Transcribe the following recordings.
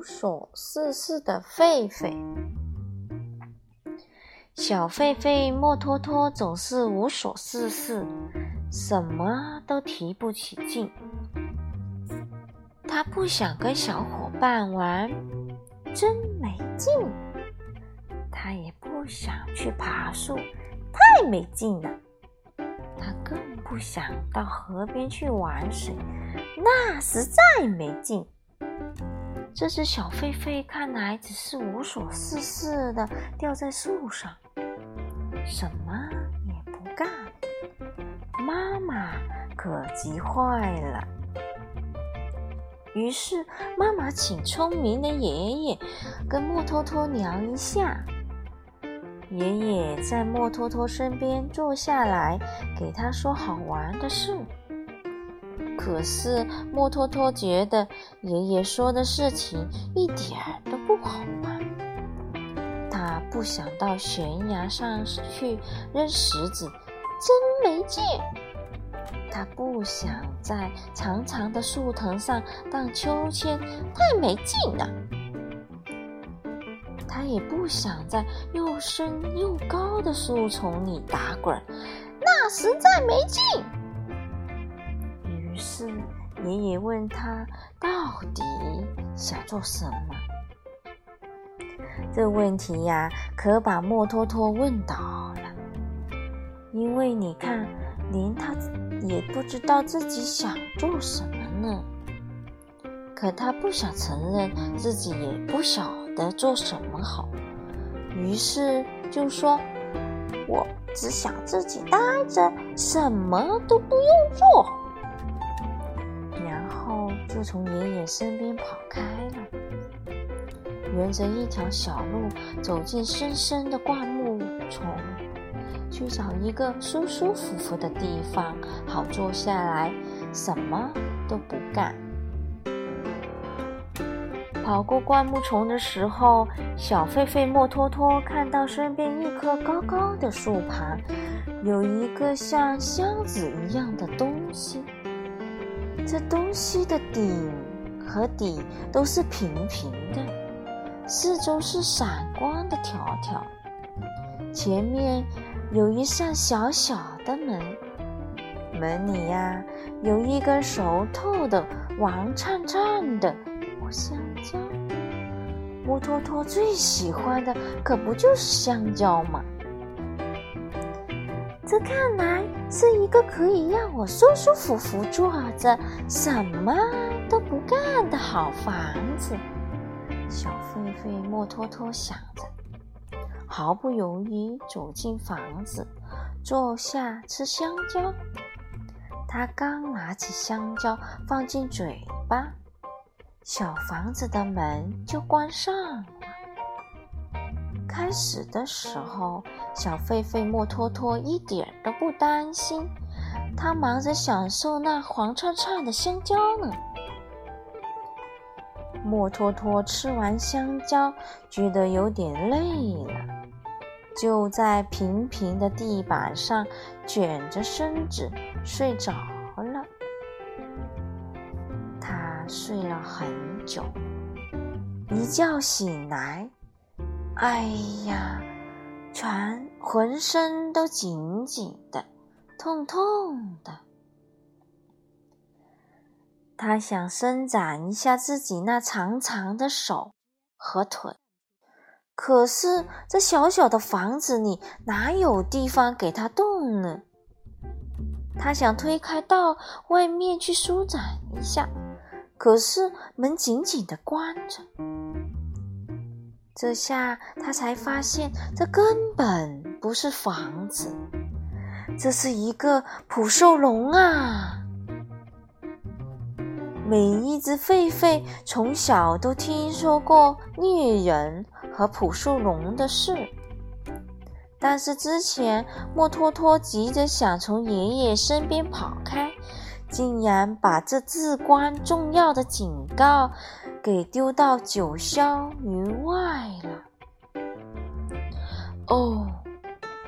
无所事事的狒狒。小狒狒莫托托总是无所事事，什么都提不起劲。他不想跟小伙伴玩，真没劲。他也不想去爬树，太没劲了。他更不想到河边去玩水，那实在没劲。这只小狒狒看来只是无所事事的吊在树上，什么也不干。妈妈可急坏了。于是妈妈请聪明的爷爷跟莫托托聊一下。爷爷在莫托托身边坐下来，给他说好玩的事。可是莫托托觉得爷爷说的事情一点儿都不好玩。他不想到悬崖上去扔石子，真没劲。他不想在长长的树藤上荡秋千，太没劲了。他也不想在又深又高的树丛里打滚，那实在没劲。是爷爷问他到底想做什么？这问题呀，可把莫托托问倒了。因为你看，连他也不知道自己想做什么呢。可他不想承认自己也不晓得做什么好，于是就说：“我只想自己待着，什么都不用做。”就从爷爷身边跑开了，沿着一条小路走进深深的灌木丛，去找一个舒舒服服的地方，好坐下来，什么都不干。跑过灌木丛的时候，小狒狒莫托托看到身边一棵高高的树旁，有一个像箱子一样的东西。这东西的顶和底都是平平的，四周是闪光的条条。前面有一扇小小的门，门里呀有一根熟透的、黄灿灿的。香蕉，木托托最喜欢的可不就是香蕉吗？这看来是一个可以让我舒舒服服坐着，什么都不干的好房子。小狒狒莫托托想着，毫不犹豫走进房子，坐下吃香蕉。他刚拿起香蕉放进嘴巴。小房子的门就关上了。开始的时候，小狒狒莫托托一点都不担心，他忙着享受那黄灿灿的香蕉呢。莫托托吃完香蕉，觉得有点累了，就在平平的地板上卷着身子睡着了。他睡了很久，一觉醒来，哎呀，全浑身都紧紧的，痛痛的。他想伸展一下自己那长长的手和腿，可是这小小的房子里哪有地方给他动呢？他想推开到外面去舒展一下。可是门紧紧的关着，这下他才发现，这根本不是房子，这是一个捕兽笼啊！每一只狒狒从小都听说过猎人和捕兽笼的事，但是之前莫托托急着想从爷爷身边跑开。竟然把这至关重要的警告给丢到九霄云外。哦，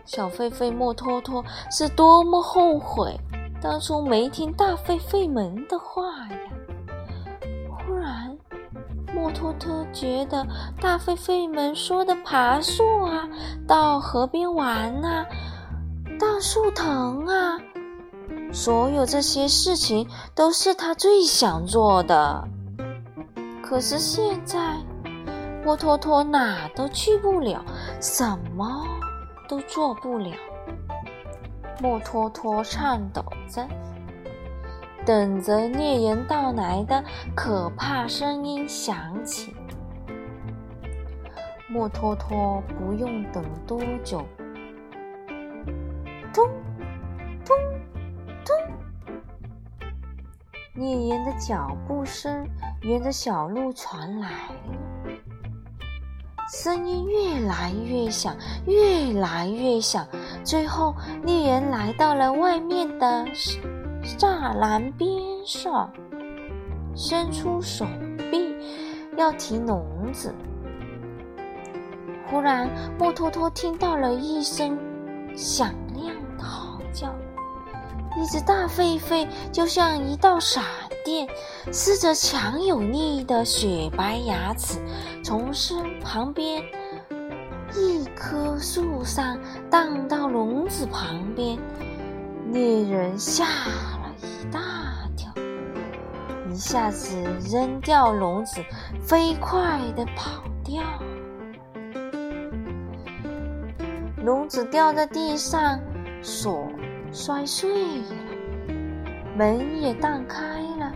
小狒狒莫托托是多么后悔当初没听大狒狒们的话呀！忽然，莫托托觉得大狒狒们说的爬树啊，到河边玩啊，到树藤啊，所有这些事情都是他最想做的。可是现在，莫托托哪都去不了，什么都做不了。莫托托颤抖着。等着猎人到来的可怕声音响起。莫托托不用等多久，咚咚咚，猎人的脚步声沿着小路传来，声音越来越响，越来越响，最后猎人来到了外面的。栅栏边上，伸出手臂要提笼子。忽然，木托托听到了一声响亮的嚎叫，一只大狒狒就像一道闪电，撕着强有力的雪白牙齿，从身旁边一棵树上荡到笼子旁边。猎人吓了一大跳，一下子扔掉笼子，飞快地跑掉。笼子掉在地上，锁摔碎了，门也荡开了。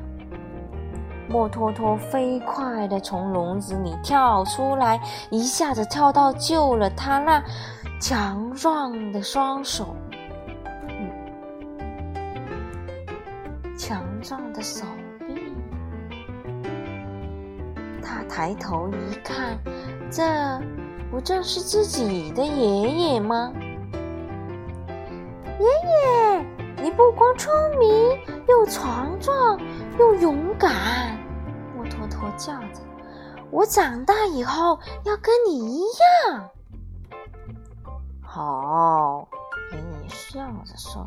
莫托托飞快地从笼子里跳出来，一下子跳到救了他那强壮的双手。强壮的手臂，他抬头一看，这不正是自己的爷爷吗？爷爷，你不光聪明，又强壮，又勇敢。莫托托叫着：“我长大以后要跟你一样。”好，爷爷笑着说。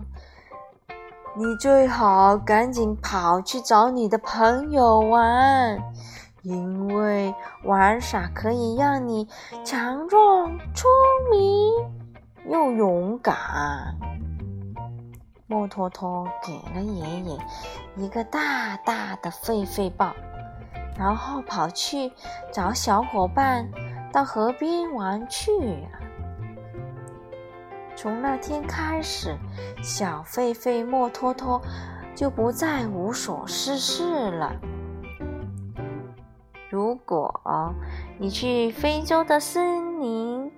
你最好赶紧跑去找你的朋友玩，因为玩耍可以让你强壮、聪明又勇敢。木托托给了爷爷一个大大的狒狒抱，然后跑去找小伙伴到河边玩去了。从那天开始，小狒狒莫托托就不再无所事事了。如果你去非洲的森林，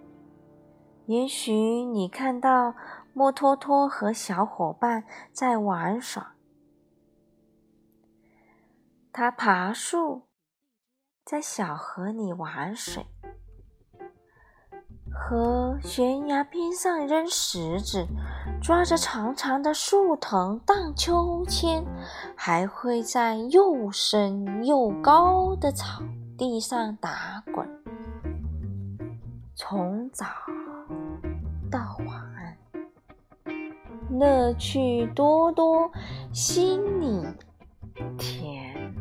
也许你看到莫托托和小伙伴在玩耍。他爬树，在小河里玩水。和悬崖边上扔石子，抓着长长的树藤荡秋千，还会在又深又高的草地上打滚，从早乐趣多多，心里甜。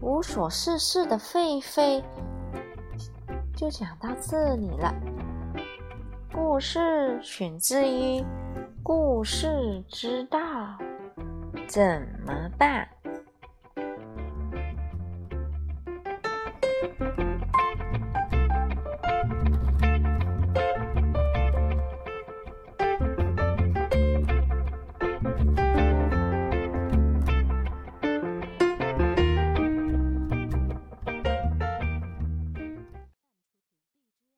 无所事事的狒狒就讲到这里了。故事选自于《故事之道》，怎么办？